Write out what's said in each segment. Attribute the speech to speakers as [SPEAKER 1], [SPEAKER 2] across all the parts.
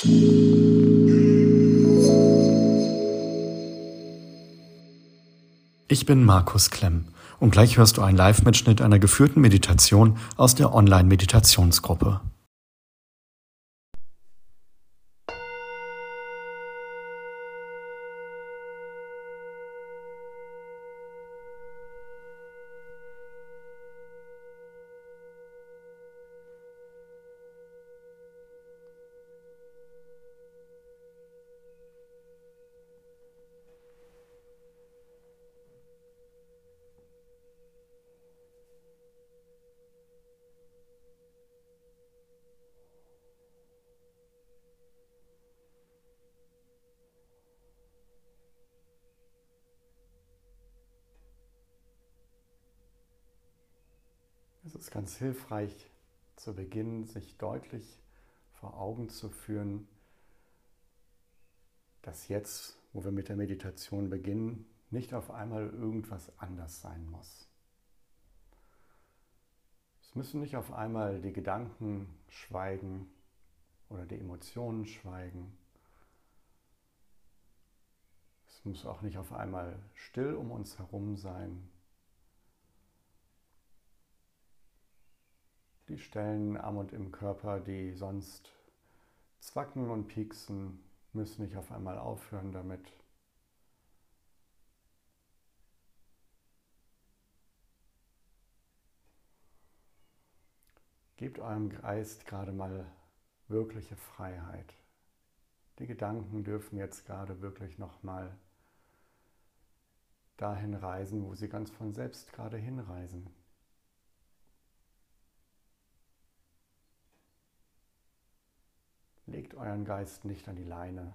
[SPEAKER 1] Ich bin Markus Klemm und gleich hörst du einen Live-Mitschnitt einer geführten Meditation aus der Online-Meditationsgruppe. Es ist ganz hilfreich zu Beginn, sich deutlich vor Augen zu führen, dass jetzt, wo wir mit der Meditation beginnen, nicht auf einmal irgendwas anders sein muss. Es müssen nicht auf einmal die Gedanken schweigen oder die Emotionen schweigen. Es muss auch nicht auf einmal still um uns herum sein, die Stellen am und im Körper, die sonst zwacken und pieksen, müssen nicht auf einmal aufhören damit. Gebt eurem Geist gerade mal wirkliche Freiheit. Die Gedanken dürfen jetzt gerade wirklich nochmal dahin reisen, wo sie ganz von selbst gerade hinreisen. Legt euren Geist nicht an die Leine.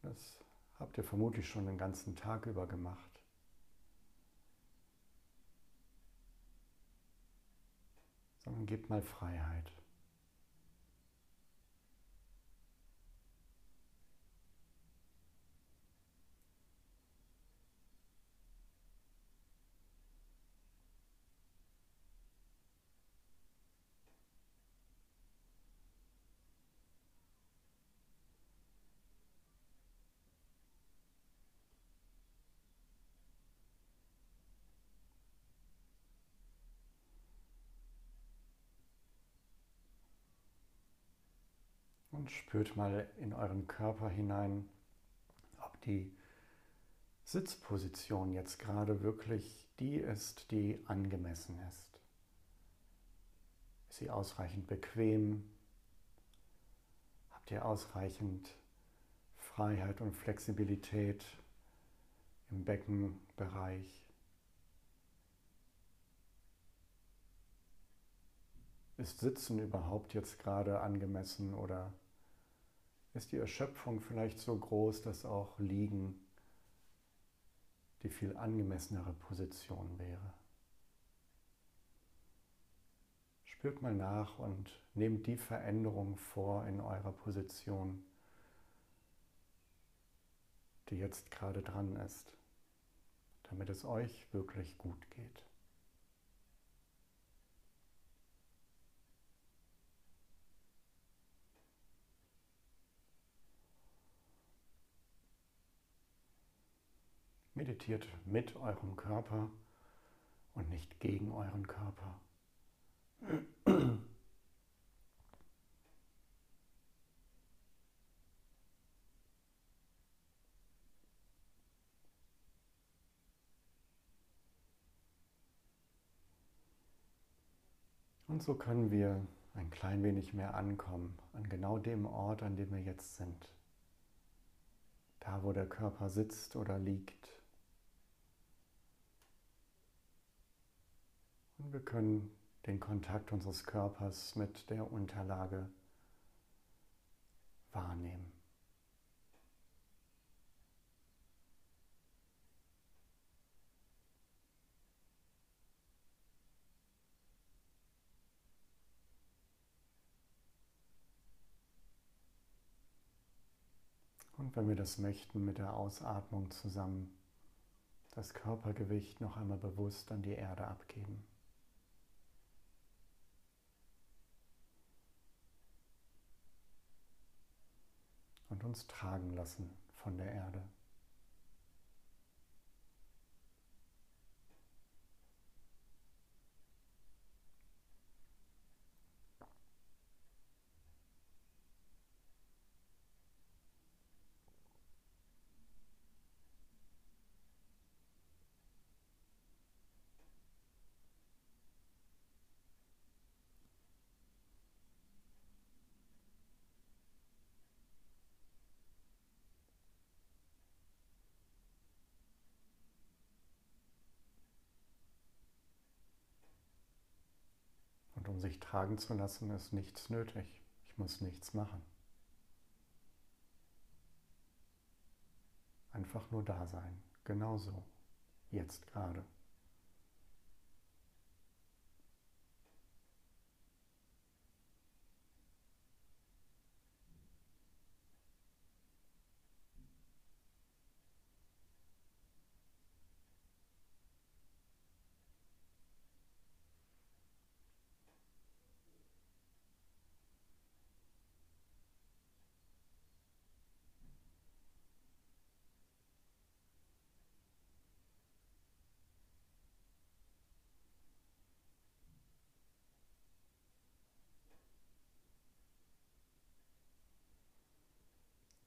[SPEAKER 1] Das habt ihr vermutlich schon den ganzen Tag über gemacht. Sondern gebt mal Freiheit. Und spürt mal in euren Körper hinein, ob die Sitzposition jetzt gerade wirklich die ist, die angemessen ist. Ist sie ausreichend bequem? Habt ihr ausreichend Freiheit und Flexibilität im Beckenbereich? Ist Sitzen überhaupt jetzt gerade angemessen oder ist die Erschöpfung vielleicht so groß, dass auch Liegen die viel angemessenere Position wäre. Spürt mal nach und nehmt die Veränderung vor in eurer Position, die jetzt gerade dran ist, damit es euch wirklich gut geht. Meditiert mit eurem Körper und nicht gegen euren Körper. Und so können wir ein klein wenig mehr ankommen an genau dem Ort, an dem wir jetzt sind. Da, wo der Körper sitzt oder liegt. Und wir können den Kontakt unseres Körpers mit der Unterlage wahrnehmen. Und wenn wir das möchten, mit der Ausatmung zusammen das Körpergewicht noch einmal bewusst an die Erde abgeben. Uns tragen lassen von der Erde. Und um sich tragen zu lassen, ist nichts nötig. Ich muss nichts machen. Einfach nur da sein. Genauso. Jetzt gerade.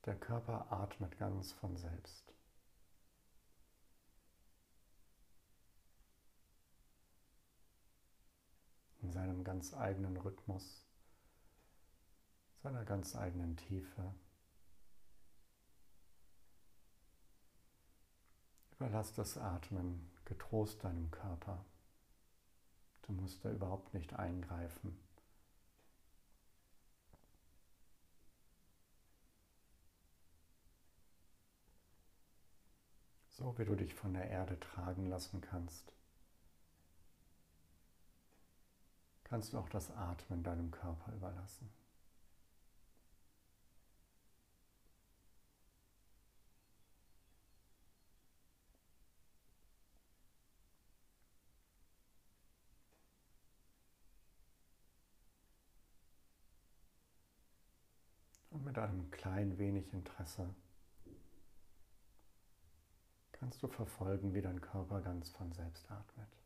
[SPEAKER 1] Der Körper atmet ganz von selbst. In seinem ganz eigenen Rhythmus, seiner ganz eigenen Tiefe. Überlass das Atmen getrost deinem Körper. Du musst da überhaupt nicht eingreifen. So wie du dich von der Erde tragen lassen kannst, kannst du auch das Atmen deinem Körper überlassen. Und mit einem klein wenig Interesse kannst du verfolgen, wie dein Körper ganz von selbst atmet.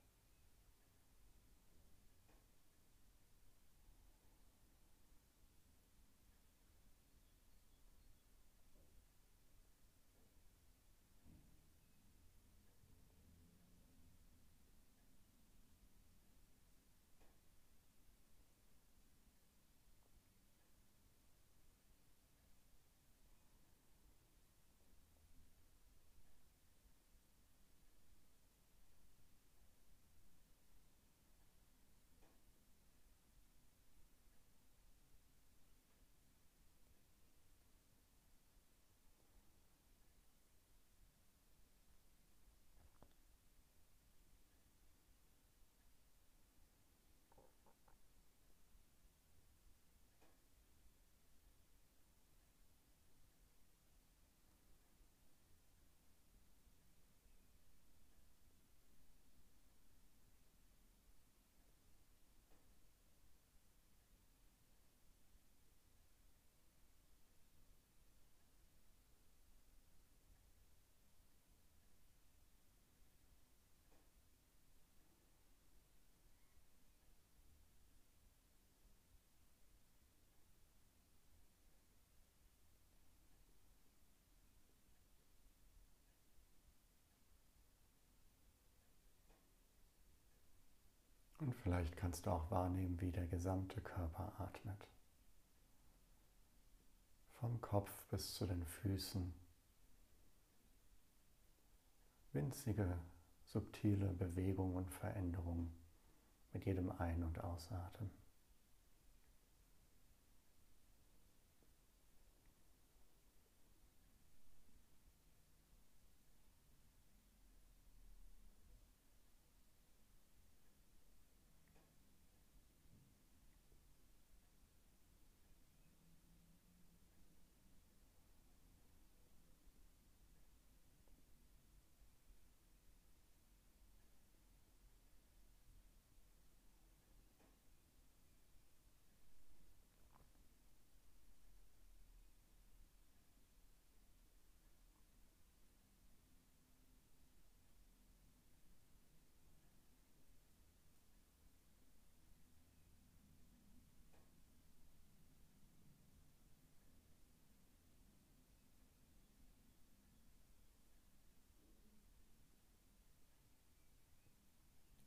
[SPEAKER 1] Und vielleicht kannst du auch wahrnehmen, wie der gesamte Körper atmet. Vom Kopf bis zu den Füßen. Winzige, subtile Bewegungen und Veränderungen mit jedem Ein- und Ausatmen.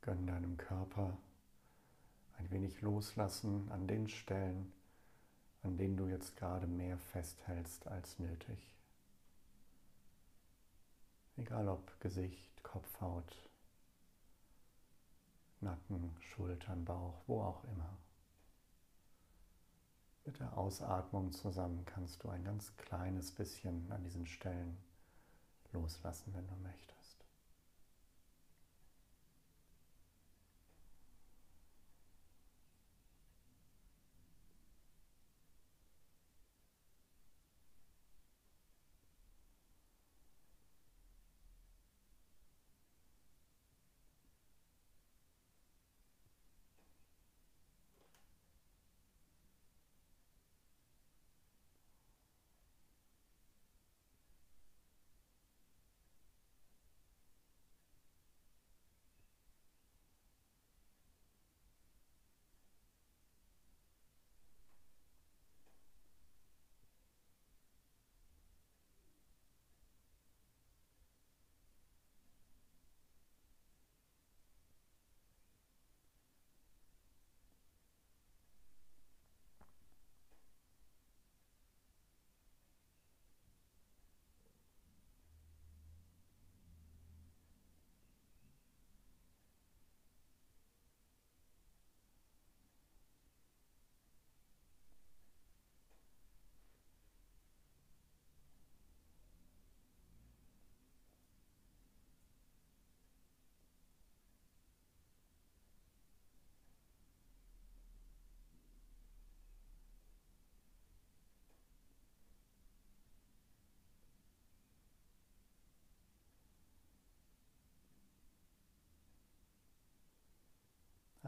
[SPEAKER 1] Gönn deinem Körper ein wenig loslassen an den Stellen, an denen du jetzt gerade mehr festhältst als nötig. Egal ob Gesicht, Kopfhaut, Nacken, Schultern, Bauch, wo auch immer. Mit der Ausatmung zusammen kannst du ein ganz kleines bisschen an diesen Stellen loslassen, wenn du möchtest.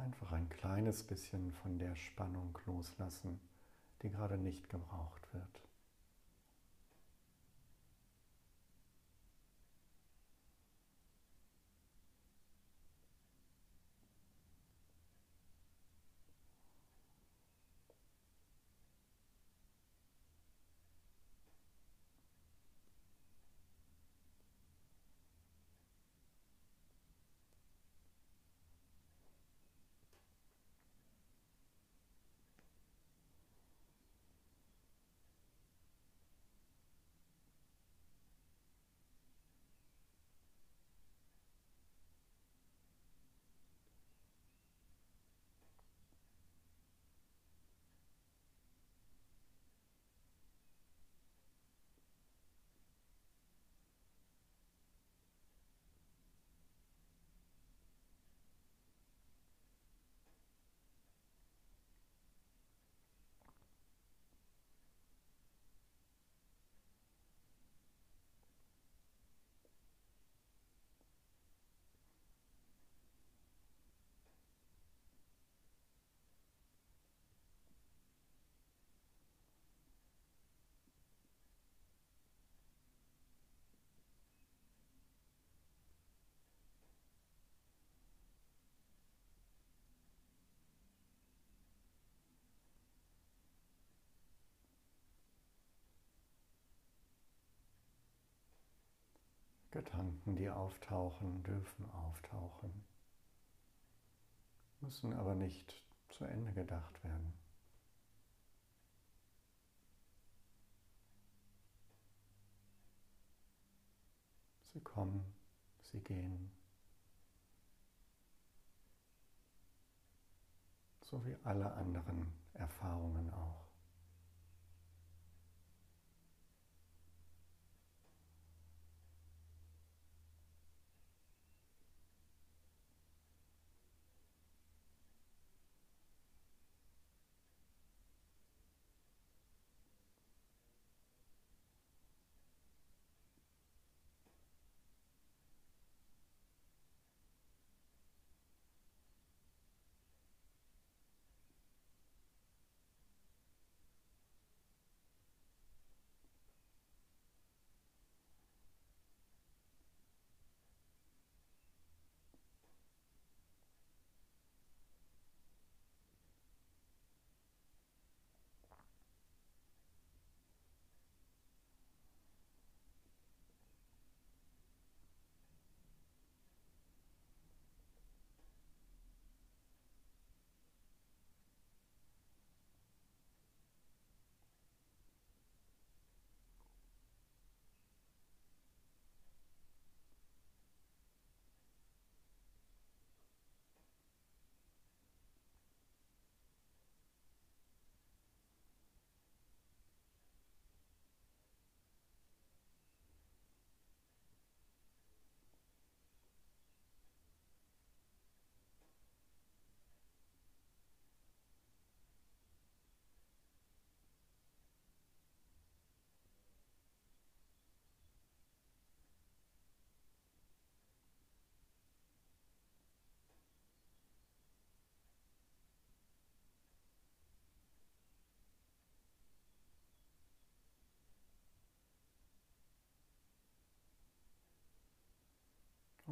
[SPEAKER 1] Einfach ein kleines bisschen von der Spannung loslassen, die gerade nicht gebraucht wird. Gedanken, die auftauchen, dürfen auftauchen, müssen aber nicht zu Ende gedacht werden. Sie kommen, sie gehen, so wie alle anderen Erfahrungen auch.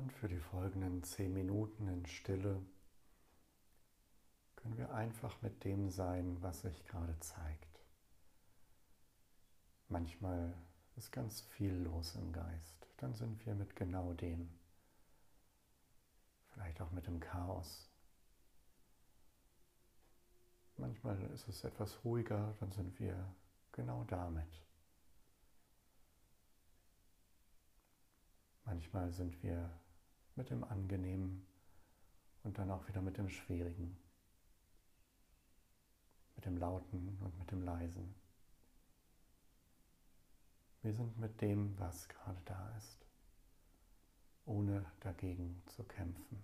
[SPEAKER 1] Und für die folgenden zehn Minuten in Stille können wir einfach mit dem sein, was sich gerade zeigt. Manchmal ist ganz viel los im Geist. Dann sind wir mit genau dem. Vielleicht auch mit dem Chaos. Manchmal ist es etwas ruhiger, dann sind wir genau damit. Manchmal sind wir mit dem Angenehmen und dann auch wieder mit dem Schwierigen, mit dem Lauten und mit dem Leisen. Wir sind mit dem, was gerade da ist, ohne dagegen zu kämpfen.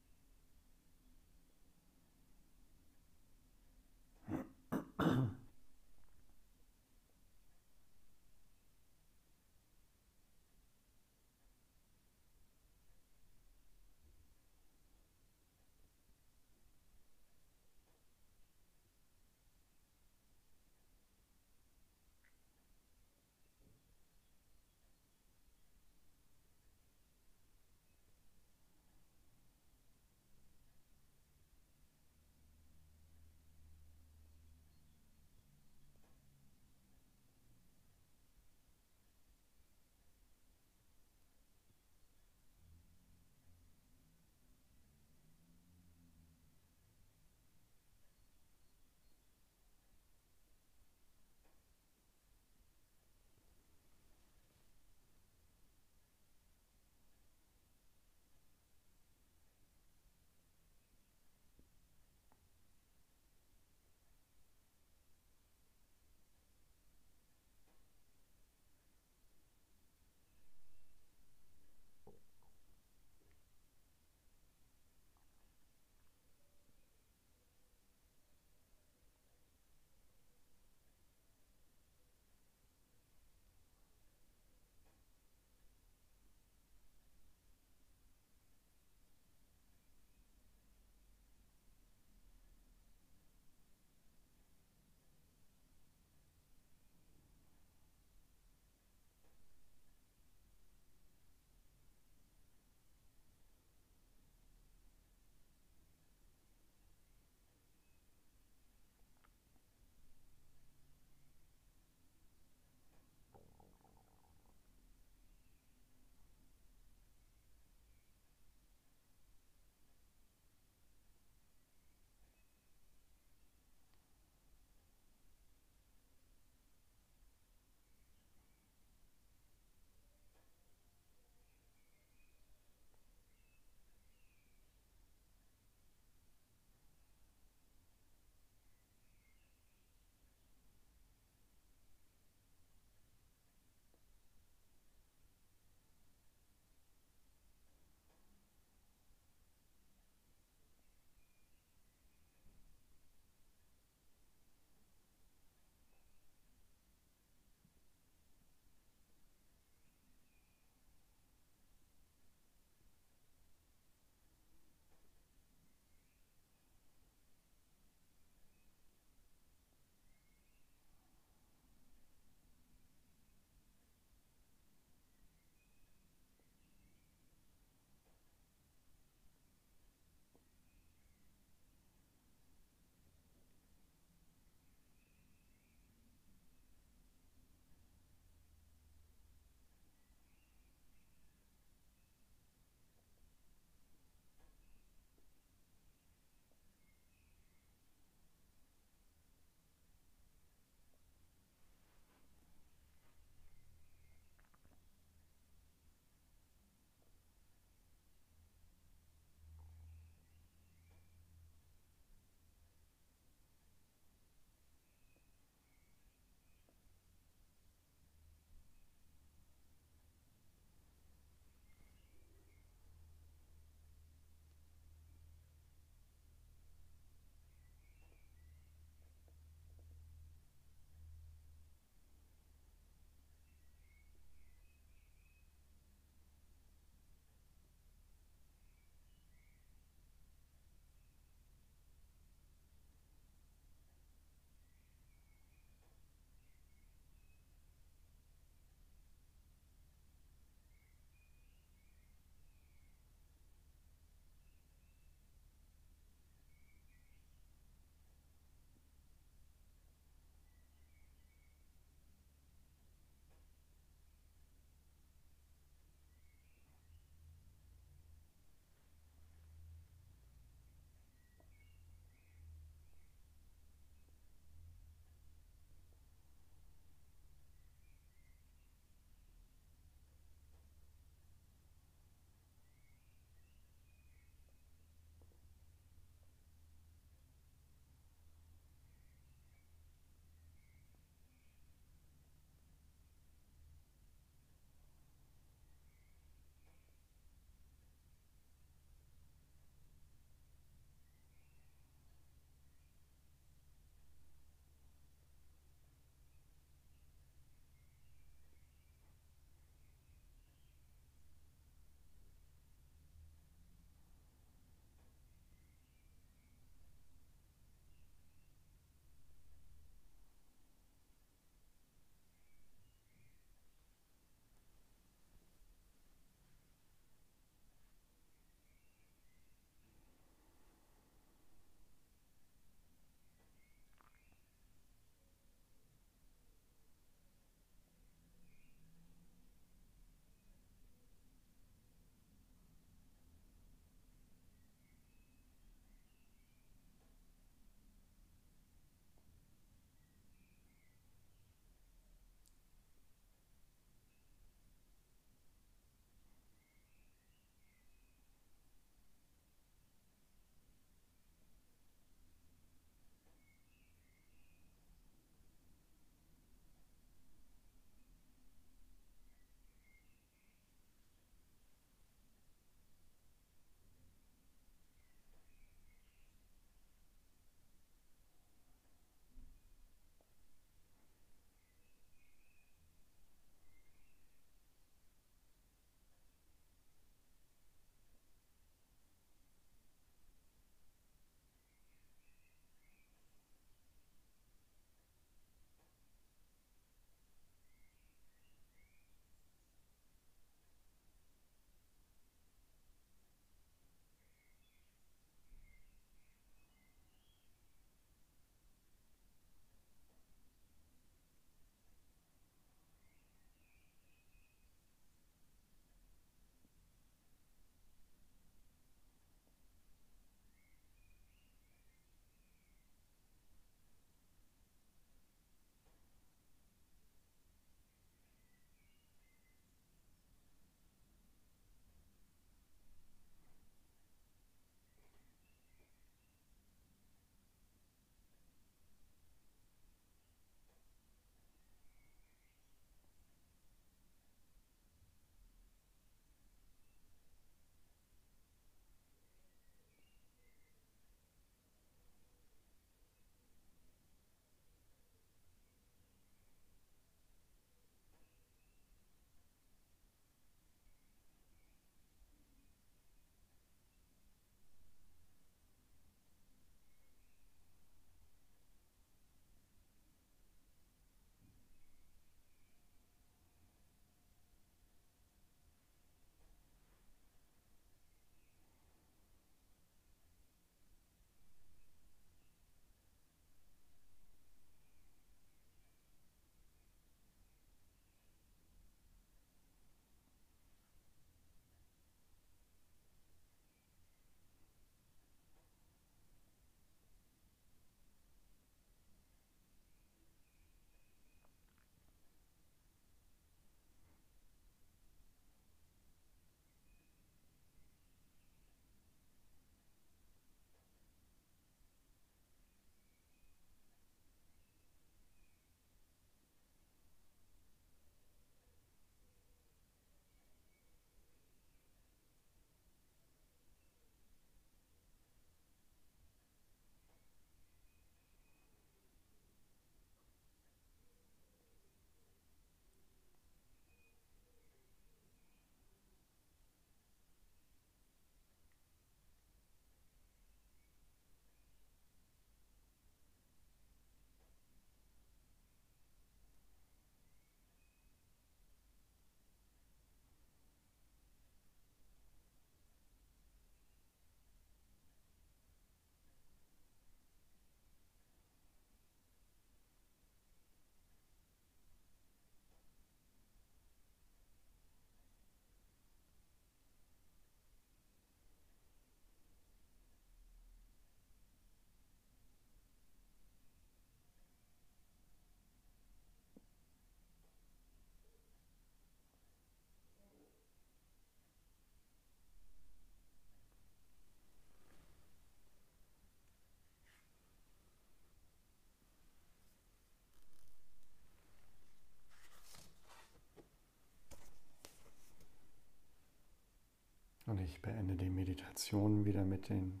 [SPEAKER 1] Ich beende die Meditation wieder mit den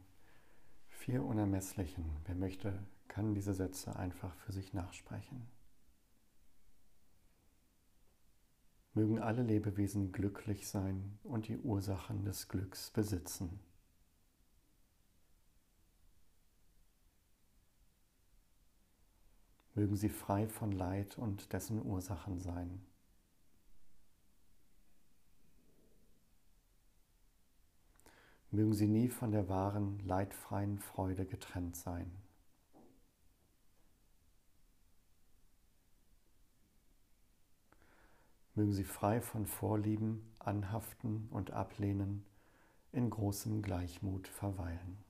[SPEAKER 1] vier Unermesslichen. Wer möchte, kann diese Sätze einfach für sich nachsprechen. Mögen alle Lebewesen glücklich sein und die Ursachen des Glücks besitzen. Mögen sie frei von Leid und dessen Ursachen sein. Mögen sie nie von der wahren, leidfreien Freude getrennt sein. Mögen sie frei von Vorlieben, Anhaften und Ablehnen in großem Gleichmut verweilen.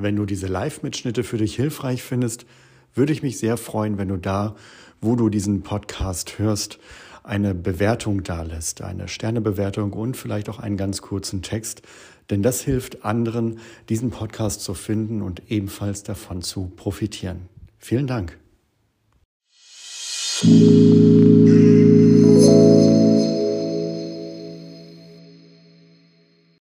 [SPEAKER 1] Wenn du diese Live-Mitschnitte für dich hilfreich findest, würde ich mich sehr freuen, wenn du da, wo du diesen Podcast hörst, eine Bewertung dalässt, eine Sternebewertung und vielleicht auch einen ganz kurzen Text, denn das hilft anderen, diesen Podcast zu finden und ebenfalls davon zu profitieren. Vielen Dank.